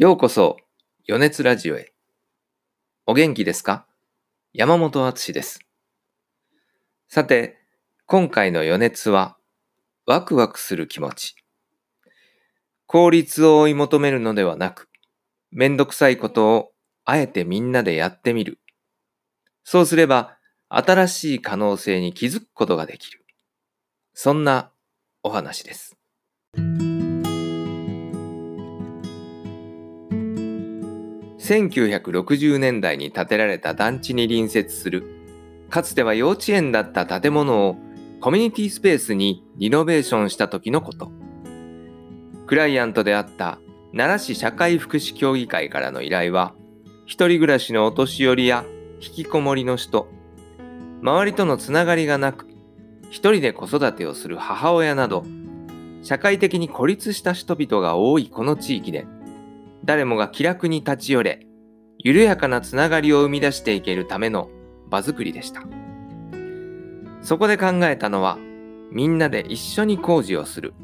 ようこそ、余熱ラジオへ。お元気ですか？山本敦です。さて、今回の余熱は、ワクワクする気持ち。効率を追い求めるのではなく、めんどくさいことをあえてみんなでやってみる。そうすれば、新しい可能性に気づくことができる。そんなお話です。1960年代に建てられた団地に隣接する、かつては幼稚園だった建物をコミュニティスペースにリノベーションした時のこと。クライアントであった奈良市社会福祉協議会からの依頼は、一人暮らしのお年寄りや引きこもりの人、周りとのつながりがなく、一人で子育てをする母親など、社会的に孤立した人々が多いこの地域で、誰もが気楽に立ち寄れ、緩やかなつながりを生み出していけるための場づくりでした。そこで考えたのは、みんなで一緒に工事をする、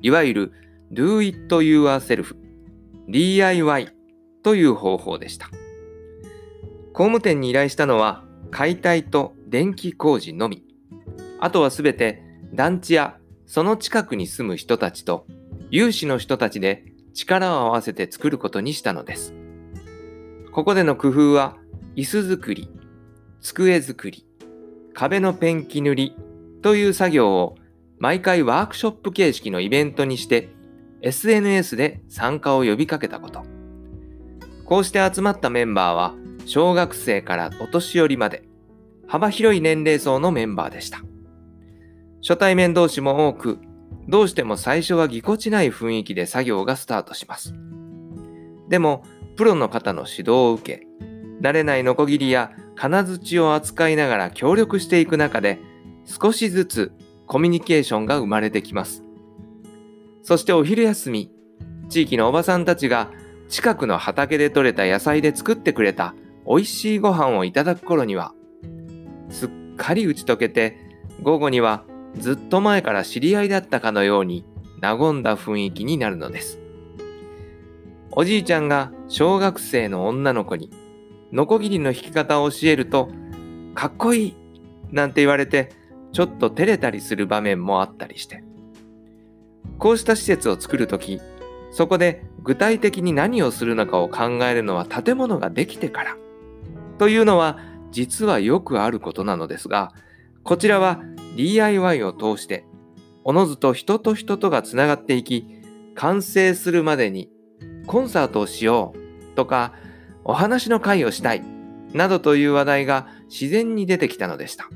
いわゆる Do It Yourself、DIY という方法でした。工務店に依頼したのは、解体と電気工事のみ。あとはすべて団地やその近くに住む人たちと有志の人たちで力を合わせて作ることにしたのです。ここでの工夫は、椅子作り、机作り、壁のペンキ塗りという作業を毎回ワークショップ形式のイベントにして SNS で参加を呼びかけたこと。こうして集まったメンバーは小学生からお年寄りまで幅広い年齢層のメンバーでした。初対面同士も多くどうしても最初はぎこちない雰囲気で作業がスタートします。でも、プロの方の指導を受け、慣れないノコギリや金槌を扱いながら協力していく中で、少しずつコミュニケーションが生まれてきます。そしてお昼休み、地域のおばさんたちが近くの畑で採れた野菜で作ってくれた美味しいご飯をいただく頃には、すっかり打ち解けて、午後にはずっと前から知り合いだったかのように和んだ雰囲気になるのです。おじいちゃんが小学生の女の子にノコギリの引き方を教えると、かっこいいなんて言われてちょっと照れたりする場面もあったりして。こうした施設を作るとき、そこで具体的に何をするのかを考えるのは建物ができてから。というのは実はよくあることなのですが、こちらは DIY を通して、おのずと人と人とがつながっていき、完成するまでにコンサートをしようとか、お話の会をしたいなどという話題が自然に出てきたのでした。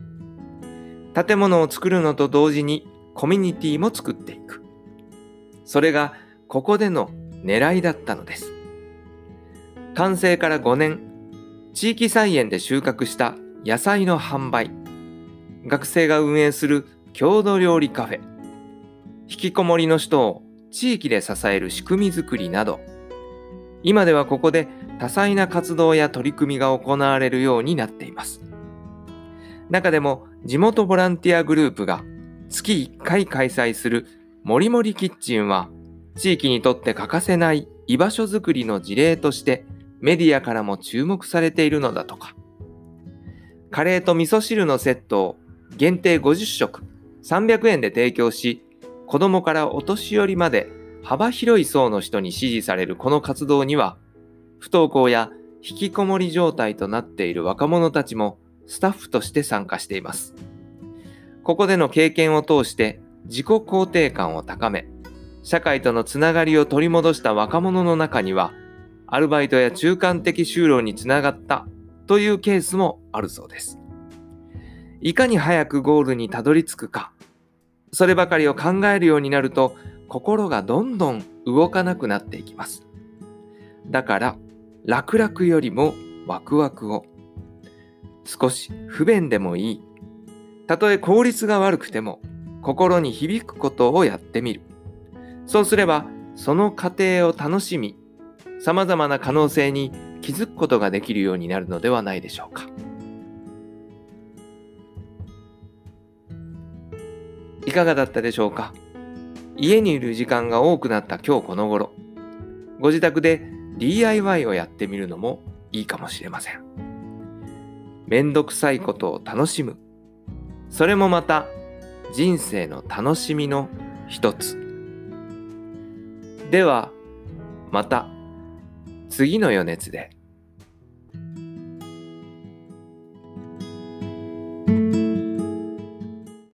建物を作るのと同時にコミュニティも作っていく。それがここでの狙いだったのです。完成から5年、地域菜園で収穫した野菜の販売、学生が運営する郷土料理カフェ、引きこもりの人を地域で支える仕組みづくりなど、今ではここで多彩な活動や取り組みが行われるようになっています。中でも地元ボランティアグループが月1回開催するもりもりキッチンは地域にとって欠かせない居場所づくりの事例としてメディアからも注目されているのだとか。カレーと味噌汁のセットを限定50食300円で提供し、子供からお年寄りまで幅広い層の人に支持されるこの活動には、不登校や引きこもり状態となっている若者たちもスタッフとして参加しています。ここでの経験を通して自己肯定感を高め、社会とのつながりを取り戻した若者の中には、アルバイトや中間的就労につながったというケースもあるそうです。いかに早くゴールにたどり着くか、そればかりを考えるようになると、心がどんどん動かなくなっていきます。だから、楽々よりもワクワクを。少し不便でもいい。たとえ効率が悪くても、心に響くことをやってみる。そうすれば、その過程を楽しみ、様々な可能性に気づくことができるようになるのではないでしょうか。いかがだったでしょうか？家にいる時間が多くなった今日この頃、ご自宅で DIY をやってみるのもいいかもしれません。めんどくさいことを楽しむ。それもまた人生の楽しみの一つ。では、また次の余熱で。